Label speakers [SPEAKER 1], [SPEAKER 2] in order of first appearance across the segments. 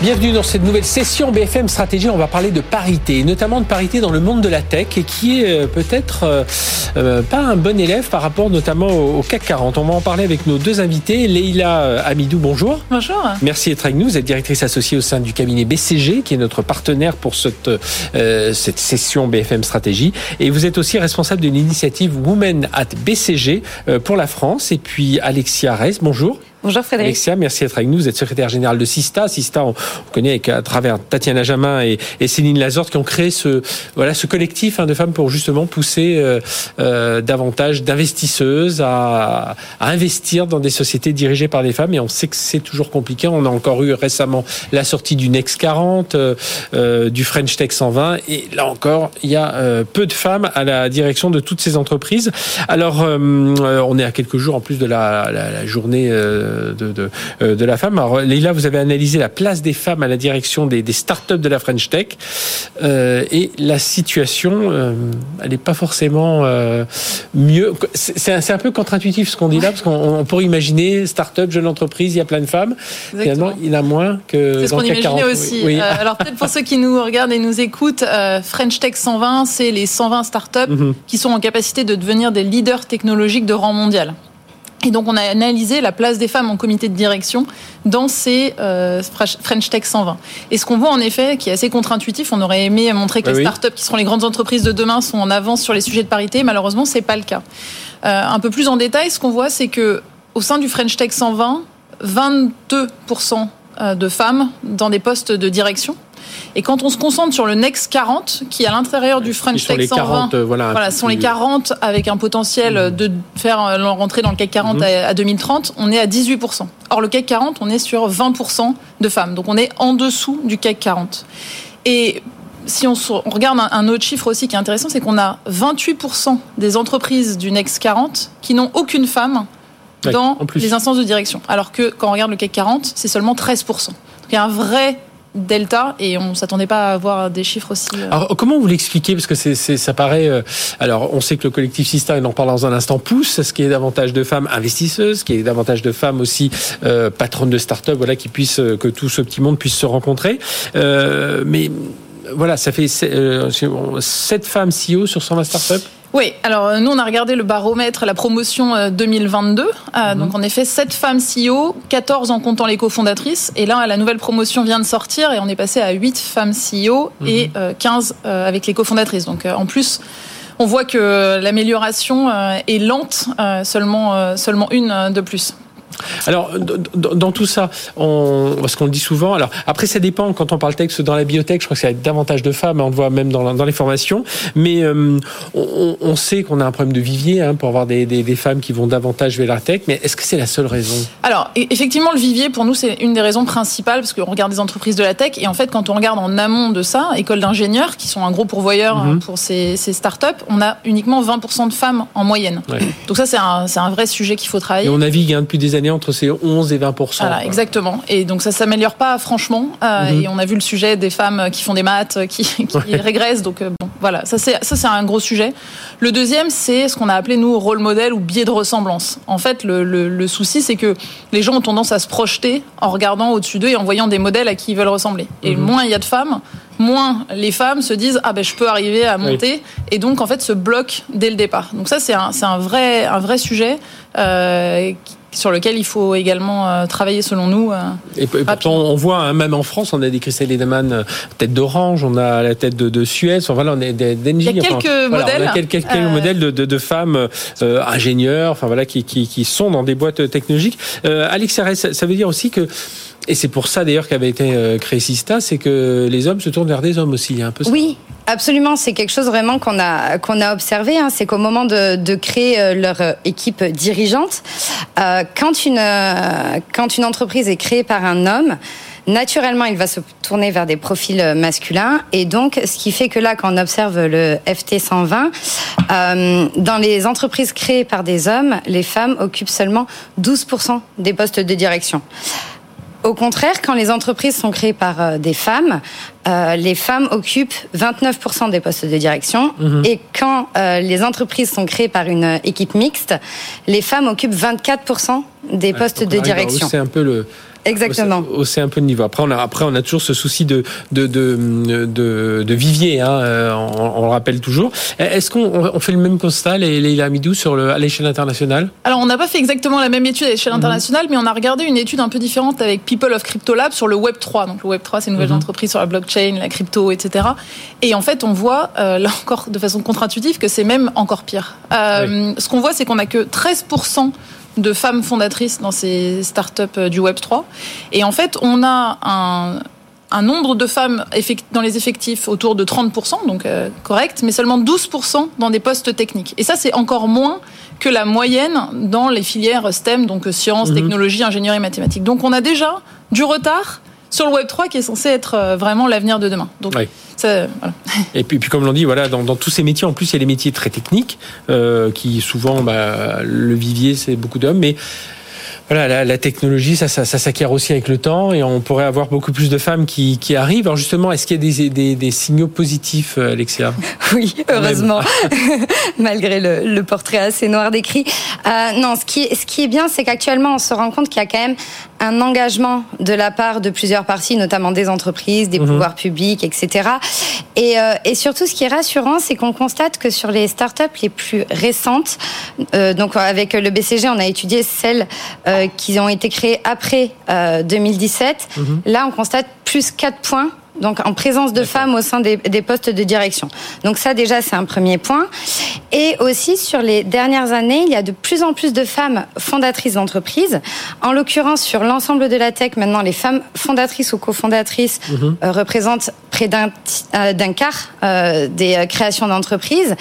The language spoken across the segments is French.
[SPEAKER 1] Bienvenue dans cette nouvelle session BFM Stratégie. On va parler de parité, notamment de parité dans le monde de la tech, et qui est euh, peut-être euh, euh, pas un bon élève par rapport notamment au, CAC 40. On va en parler avec nos deux invités. Leïla Amidou, bonjour.
[SPEAKER 2] Bonjour.
[SPEAKER 1] Merci d'être avec nous. Vous êtes directrice associée au sein du cabinet BCG, qui est notre partenaire pour cette, cette session BFM Stratégie. Et vous êtes aussi responsable d'une initiative Women at BCG pour la France. Et puis Alexia Reis, bonjour.
[SPEAKER 2] Bonjour Frédéric.
[SPEAKER 1] Alexia, merci d'être avec nous. Vous êtes secrétaire générale de Sista. Sista, on, connaît à travers Tatiana Jamin et, Céline Lazorte qui ont créé ce, voilà, ce collectif hein, de femmes pour justement pousser euh, euh, davantage d'investisseuses à, à, investir dans des sociétés dirigées par des femmes. Et on sait que c'est toujours compliqué. On a encore eu récemment la sortie du Next 40, euh, euh, du French Tech 120. Et là encore, il y a euh, peu de femmes à la direction de toutes ces entreprises. Alors, on est à quelques jours en plus de la, la, la journée de, de, euh, de, la femme. Alors, Leïla, vous avez analysé la place des femmes à la direction des, des startups de la French Tech. Euh, et la situation, euh, elle n'est pas forcément euh, mieux. C'est un, un, peu contre-intuitif ce qu'on dit là, parce qu'on pourrait imaginer start-up, jeune entreprise, il y a plein de femmes. Exactement. Finalement, il y en a moins que.
[SPEAKER 2] C'est ce qu'on imaginait aussi. Oui. Alors, peut-être pour ceux qui nous regardent et nous écoutent, French Tech 120, c'est les 120 startups mm -hmm. qui sont en capacité de devenir des leaders technologiques de rang mondial. Et donc, on a analysé la place des femmes en comité de direction dans ces euh, French Tech 120. Et ce qu'on voit en effet, qui est assez contre-intuitif, on aurait aimé montrer que les startups qui seront les grandes entreprises de demain sont en avance sur les sujets de parité. Malheureusement, c'est pas le cas. Euh, un peu plus en détail, ce qu'on voit, c'est que au sein du French Tech 120, 22% euh, de femmes dans des postes de direction et quand on se concentre sur le Next 40, qui à l'intérieur du French Tech 120, 40, euh, voilà, voilà sont les 40 avec un potentiel mmh. de faire euh, rentrer dans le CAC 40 mmh. à, à 2030, on est à 18%. Or, le CAC 40, on est sur 20% de femmes. Donc, on est en dessous du CAC 40. Et si on, regarde un, un, autre chiffre aussi qui est intéressant, c'est qu'on a 28% des entreprises du Next 40 qui n'ont aucune femme dans les instances de direction. Alors que quand on regarde le CAC 40, c'est seulement 13%. Donc il y a un vrai delta et on s'attendait pas à avoir des chiffres aussi.
[SPEAKER 1] Euh... Alors comment vous l'expliquez? Parce que ça paraît euh, alors on sait que le collectif Sista et en parle dans un instant pousse ce qui est davantage de femmes investisseuses, ce qui est davantage de femmes aussi euh, patronnes de start-up voilà qui puissent que tout ce petit monde puisse se rencontrer. Mais voilà, ça fait 7 femmes CEO sur 120 startups
[SPEAKER 2] oui, alors euh, nous on a regardé le baromètre, la promotion 2022. Euh, mmh. Donc en effet, 7 femmes CEO, 14 en comptant les cofondatrices. Et là, la nouvelle promotion vient de sortir et on est passé à 8 femmes CEO mmh. et 15 euh, avec les cofondatrices. Donc en plus, on voit que l'amélioration est lente, seulement, seulement une de plus.
[SPEAKER 1] Alors, dans tout ça, on, parce qu'on le dit souvent, alors après ça dépend, quand on parle texte dans la biotech, je crois que c'est davantage de femmes, on le voit même dans, dans les formations, mais euh, on, on, sait qu'on a un problème de vivier hein, pour avoir des, des, des, femmes qui vont davantage vers la tech, mais est-ce que c'est la seule raison?
[SPEAKER 2] Alors, e-, effectivement, le vivier, pour nous, c'est une des raisons principales, parce qu'on regarde des entreprises de la tech, et en fait, quand on regarde en amont de ça, écoles d'ingénieurs, qui sont un gros pourvoyeur mm -hmm. pour ces, ces startups, on a uniquement 20% de femmes en moyenne. Ouais. Donc ça, c'est un, un vrai sujet qu'il faut travailler.
[SPEAKER 1] Et on navigue hein, depuis des années entre ces 11 et 20
[SPEAKER 2] voilà, Exactement. Et donc ça s'améliore pas franchement. Euh, mm -hmm. Et on a vu le sujet des femmes qui font des maths, qui, qui ouais. régressent. Donc euh, bon, voilà, ça c'est ça c'est un gros sujet. Le deuxième, c'est ce qu'on a appelé nous rôle modèle ou biais de ressemblance. En fait, le, le, le souci, c'est que les gens ont tendance à se projeter en regardant au-dessus d'eux et en voyant des modèles à qui ils veulent ressembler. Et mm -hmm. moins il y a de femmes, moins les femmes se disent ah ben je peux arriver à monter oui. et donc en fait se bloquent dès le départ. Donc ça c'est un, un vrai un vrai sujet euh, sur lequel il faut également euh, travailler selon nous. Euh,
[SPEAKER 1] et, pourtant, on voit, hein, même en France, on a des Christelle Edelman euh, tête d'Orange, on a la tête de, de Suez, enfin voilà, on a d'Engie.
[SPEAKER 2] Il y a quelques
[SPEAKER 1] enfin,
[SPEAKER 2] modèles.
[SPEAKER 1] Voilà, on a quelques, quelques euh... modèles de, de, de femmes euh, ingénieurs, enfin voilà, qui, qui, qui, sont dans des boîtes technologiques. Alex Arès, ça veut dire aussi que et c'est pour ça d'ailleurs qu'avait été créé Sista, c'est que les hommes se tournent vers des hommes aussi. Il y a un peu ça.
[SPEAKER 3] Oui, absolument. C'est quelque chose vraiment qu'on a qu'on a observé. Hein. C'est qu'au moment de, de, créer leur équipe dirigeante, euh, quand une quand une entreprise est créée par un homme, naturellement, il va se tourner vers des profils masculins. Et donc, ce qui fait que là, quand on observe le FT 120, euh, dans les entreprises créées par des hommes, les femmes occupent seulement 12% des postes de direction Au contraire, quand les entreprises sont créées par des femmes, les femmes occupent 29% des postes de direction. Mhm. Et quand les entreprises sont créées par une équipe mixte, les femmes occupent 24% des postes de direction.
[SPEAKER 1] C'est un peu le,
[SPEAKER 3] Exactement.
[SPEAKER 1] Hausser un peu de niveau. Après, on a, après, on a toujours ce souci de, de, de, de, vivier, hein, euh, on, le rappelle toujours. Est-ce qu'on on fait le même constat, Leïla Amidou, sur le, à l'échelle internationale?
[SPEAKER 2] Alors, on n'a pas fait exactement la même étude à l'échelle mhm. internationale, mais on a regardé une étude un peu différente avec People of Crypto Lab sur le Web3. Donc, le Web3, c'est une nouvelle mhm. entreprise sur la blockchain, la crypto, etc. Et en fait, on voit, euh, là encore, de façon contre-intuitive, que c'est même encore pire. Euh, ce qu'on voit, c'est qu'on n'a que 13% de femmes fondatrices dans ces startups euh, du Web 3. Et en fait, on a un, un nombre de femmes dans les effectifs autour de 30%, donc euh, correct, mais seulement 12% dans des postes techniques. Et ça, c'est encore moins que la moyenne dans les filières STEM, donc euh, sciences, mhm. technologie, ingénierie, mathématiques. Donc on a déjà du retard sur le Web 3 qui est censé être vraiment l'avenir de demain. Donc,
[SPEAKER 1] et puis, puis comme l'on dit, voilà, dans, tous ces métiers, en plus, il y a des métiers très techniques, euh, qui souvent, bah, le vivier, c'est beaucoup d'hommes, mais voilà, la, technologie, ça, ça, s'acquiert aussi avec le temps et on pourrait avoir beaucoup plus de femmes qui, qui arrivent. Alors justement, est-ce qu'il y a des, des, signaux positifs, euh, Alexia?
[SPEAKER 3] Oui, heureusement, malgré le, portrait assez noir décrit. Euh, non, ce qui, ce qui est bien, c'est qu'actuellement, on se rend compte qu'il y a quand même un engagement de la part de plusieurs parties, notamment des entreprises, des mhm. pouvoirs publics, etc. Et, euh, et, surtout, ce qui est rassurant, c'est qu'on constate que sur les startups les plus récentes, euh, donc avec le BCG, on a étudié celles euh, qui ont été créées après 2017. Mhm. Là, on constate plus 4 points donc en présence de femmes au sein des, des, postes de direction. Donc ça déjà c'est un premier point. Et aussi sur les dernières années, il y a de plus en plus de femmes fondatrices d'entreprises. En l'occurrence sur l'ensemble de la tech, maintenant les femmes fondatrices ou cofondatrices mhm. euh, représentent près d'un euh, quart euh, des créations d'entreprises.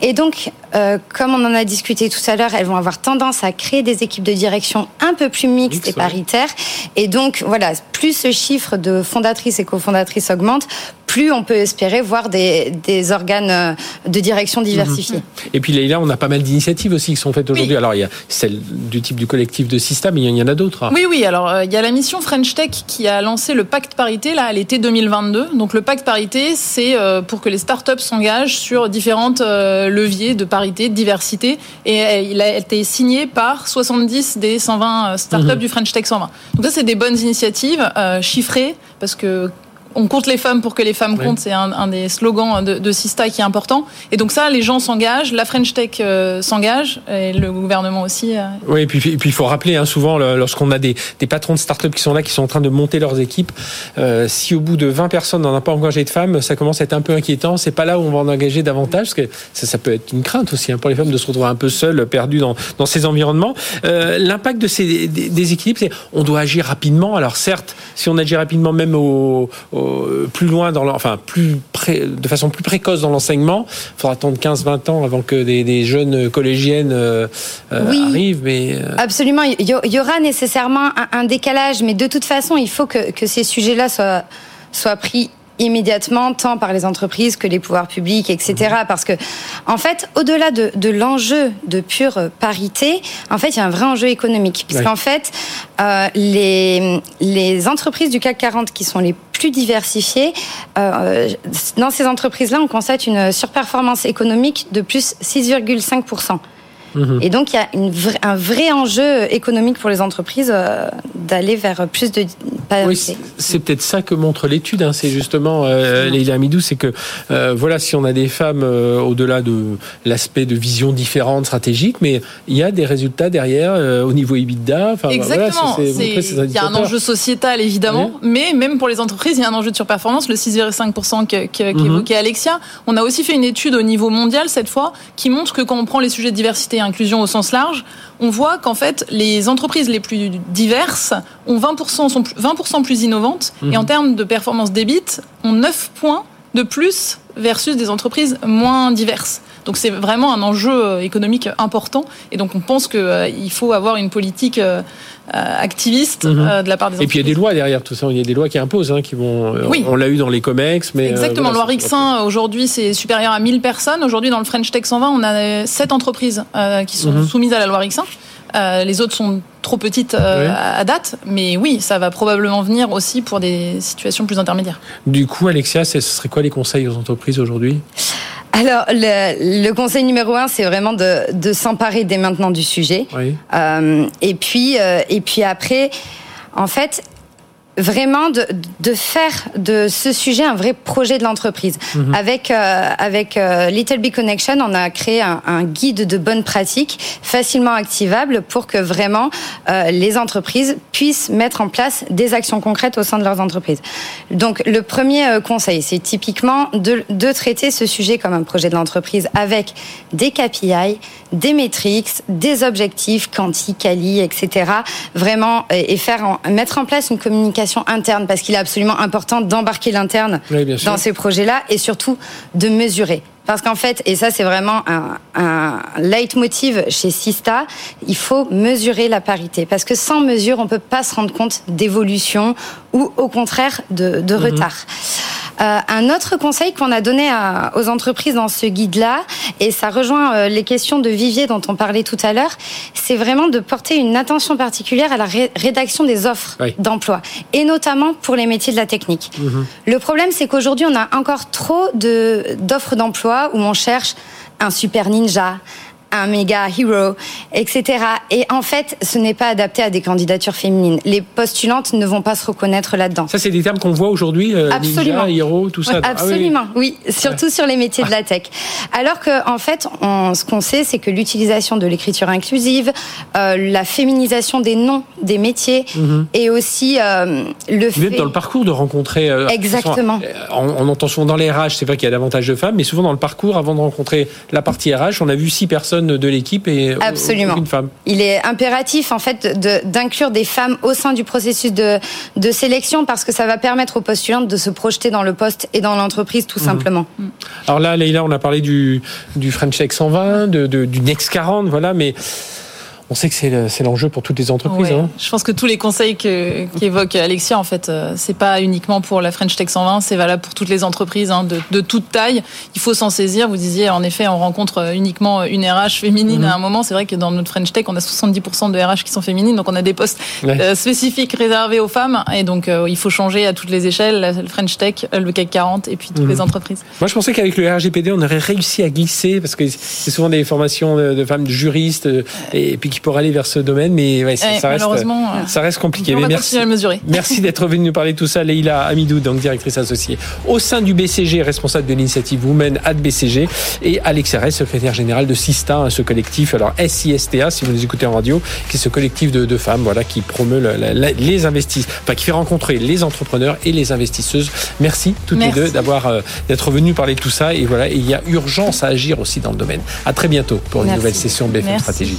[SPEAKER 3] Et donc comme on en a discuté tout à l'heure, elles vont avoir tendance à créer des équipes de direction un peu plus mixtes et paritaires. Et donc voilà, plus ce chiffre de fondatrices et cofondatrices augmente, plus on peut espérer voir des, des organes euh, de direction diversifiés. Mhm.
[SPEAKER 1] Et puis là, on a pas mal d'initiatives aussi qui sont faites aujourd'hui. Alors il y a celle du type du collectif de Sista, mais il y en a d'autres.
[SPEAKER 2] Oui, oui. Alors euh, il y a la mission French Tech qui a lancé le pacte parité là à l'été 2022. Donc le pacte parité, c'est euh, pour que les startups s'engagent sur différentes leviers de parité, de diversité. Et il a été signé par 70 des 120 startups mhm. du French Tech 120. Donc ça, c'est des bonnes initiatives chiffrées parce que on compte les femmes pour que les femmes comptent, c'est un, des slogans de, de, Sista qui est important. Et donc ça, les gens s'engagent, la French Tech euh, s'engage, et le gouvernement aussi. Euh.
[SPEAKER 1] Oui, et puis, puis il faut rappeler hein, souvent, lorsqu'on a des, patrons de start-up qui sont là, qui sont en train de monter leurs équipes, euh, si au bout de 20 personnes, on n'a pas engagé de femmes, ça commence à être un peu inquiétant. C'est pas là où on va en engager davantage, parce que ça, peut être une crainte aussi hein, pour les femmes de se retrouver un peu seules, perdues dans, ces environnements. L'impact de ces des, équilibres, c'est on doit agir rapidement. Alors certes, si on agit rapidement, même au plus loin dans enfin plus de façon plus précoce dans l'enseignement. Il faudra attendre 15-20 ans avant que des, jeunes collégiennes euh, euh, arrivent. Mais
[SPEAKER 3] euh, absolument, il y, aura nécessairement un, décalage, mais de toute façon, il faut que, que ces sujets-là soient soient pris immédiatement, tant par les entreprises que les pouvoirs publics, etc. Mhm. Parce que, en fait, au-delà de, de l'enjeu de pure parité, en fait, il y a un vrai enjeu économique. Puisqu'en fait, euh, les, les entreprises du CAC 40 qui sont les plus diversifiées, euh, dans ces entreprises-là, on constate une surperformance économique de plus 6,5%. Mhm. Et donc, il y a une un vrai enjeu économique pour les entreprises euh, d'aller vers plus de
[SPEAKER 1] oui, c'est peut-être ça que montre l'étude. Hein. C'est justement, euh, Leila Amidou, c'est que euh, voilà, si on a des femmes euh, au-delà de l'aspect de vision différente, stratégique, mais il y a des résultats derrière au niveau EBITDA.
[SPEAKER 2] Enfin, Exactement. il y a un enjeu sociétal évidemment, mais même pour les entreprises, il y a un enjeu de surperformance. Le 6,5% qu'évoquait mhm. Alexia. On a aussi fait une étude au niveau mondial cette fois qui montre que quand on prend les sujets de diversité inclusion au sens large, on voit qu'en fait, les entreprises les plus diverses ont 20%, sont 20% plus innovantes et en mhm. termes de performance débite, ont 9 points de plus versus des entreprises moins diverses. Donc c'est vraiment un enjeu euh, économique important et donc on pense qu'il euh, faut avoir une politique euh, activiste mhm. de la part des entreprises.
[SPEAKER 1] Et puis il y a des lois derrière tout ça, il y a des lois qui imposent, hein, qui vont. Oui. On l'a eu dans les COMEX, mais.
[SPEAKER 2] Exactement, loi Rixin aujourd'hui c'est supérieur à 1000 personnes. Aujourd'hui dans le French Tech 120, on a 7 entreprises qui sont mhm. soumises à la loi Rixin. les autres sont trop petites à date, mais oui, ça va probablement venir aussi pour des situations plus intermédiaires.
[SPEAKER 1] Du coup, Alexia, ce serait quoi les conseils aux entreprises aujourd'hui?
[SPEAKER 3] Alors, le, conseil numéro un, c'est vraiment de, de s'emparer dès maintenant du sujet. Oui. Euh, et puis, euh, et puis après, en fait, vraiment de, de, faire de ce sujet un vrai projet de l'entreprise. Mhm. Avec euh, avec euh, Little Big Connection, on a créé un, un, guide de bonnes pratiques facilement activable pour que vraiment euh, les entreprises puissent mettre en place des actions concrètes au sein de leurs entreprises. Donc le premier euh, conseil, c'est typiquement de, de traiter ce sujet comme un projet de l'entreprise avec des KPI, des métriques, des objectifs, quanti, quali, etc. Vraiment et faire mettre en place une communication interne parce qu'il est absolument important d'embarquer l'interne dans ces projets-là et surtout de mesurer. Parce qu'en fait, et ça c'est vraiment un, un leitmotiv chez Sista, il faut mesurer la parité. Parce que sans mesure, on peut pas se rendre compte d'évolution ou au contraire de, de mhm. retard. Euh, un autre conseil qu'on a donné aux entreprises dans ce guide-là, et ça rejoint euh, les questions de vivier dont on parlait tout à l'heure, c'est vraiment de porter une attention particulière à la rédaction des offres d'emploi, et notamment pour les métiers de la technique. Mhm. Le problème, c'est qu'aujourd'hui, on a encore trop d'offres d'emploi où on cherche un super ninja, un méga hero, etc. Et en fait, ce n'est pas adapté à des candidatures féminines. Les postulantes ne vont pas se reconnaître là-dedans.
[SPEAKER 1] Ça, c'est des termes qu'on voit aujourd'hui, euh,
[SPEAKER 3] absolument.
[SPEAKER 1] ninja, hero, tout ça.
[SPEAKER 3] Ah absolument, oui. Surtout sur les métiers de la tech. Alors que, en fait, on, ce qu'on sait, c'est que l'utilisation de l'écriture inclusive, euh, la féminisation des noms des métiers, mhm. et aussi euh, le
[SPEAKER 1] fait... dans le parcours de rencontrer...
[SPEAKER 3] Euh, Exactement.
[SPEAKER 1] On, on, entend souvent dans les RH, c'est vrai qu'il y a davantage de femmes, mais souvent dans le parcours, avant de rencontrer la partie RH, on a vu six personnes de l'équipe et
[SPEAKER 3] Absolument.
[SPEAKER 1] une femme.
[SPEAKER 3] Il est impératif en fait d'inclure des femmes au sein du processus de, de sélection parce que ça va permettre aux postulantes de se projeter dans le poste et dans l'entreprise tout mhm. simplement.
[SPEAKER 1] Alors là, Leïla, on a parlé du, du French Tech 120, de, du Next 40, voilà, mais on sait que c'est l'enjeu pour toutes les entreprises. Hein.
[SPEAKER 2] Je pense que tous les conseils qu'évoque Alexia, en fait, euh, c'est pas uniquement pour la French Tech 120, c'est valable pour toutes les entreprises hein, de, de, toute taille. Il faut s'en saisir. Vous disiez, en effet, on rencontre uniquement une RH féminine à un moment. C'est vrai que dans notre French Tech, on a 70% de RH qui sont féminines, donc on a des postes euh, spécifiques réservés aux femmes. Et donc, euh, il faut changer à toutes les échelles, le French Tech, le CAC 40 et puis toutes mhm. les entreprises.
[SPEAKER 1] Moi, je pensais qu'avec le RGPD, on aurait réussi à glisser, parce que c'est souvent des formations de, femmes de juristes, et puis pour aller vers ce domaine, mais ouais, ça, reste, ça reste compliqué.
[SPEAKER 2] On
[SPEAKER 1] va
[SPEAKER 2] merci, à mesurer.
[SPEAKER 1] merci d'être venu nous parler de tout ça, Leïla Amidou, donc directrice associée au sein du BCG, responsable de l'initiative Women at BCG, et Alex Arès, secrétaire général de Sista, hein, ce collectif, alors SISTA, si vous nous écoutez en radio, qui est ce collectif de, de femmes, voilà, qui promeut les investisseurs, enfin, qui fait rencontrer les entrepreneurs et les investisseuses. Merci toutes les deux d'avoir euh, d'être venus parler de tout ça, et voilà, il y a urgence à agir aussi dans le domaine. À très bientôt pour une nouvelle session BFM Stratégie.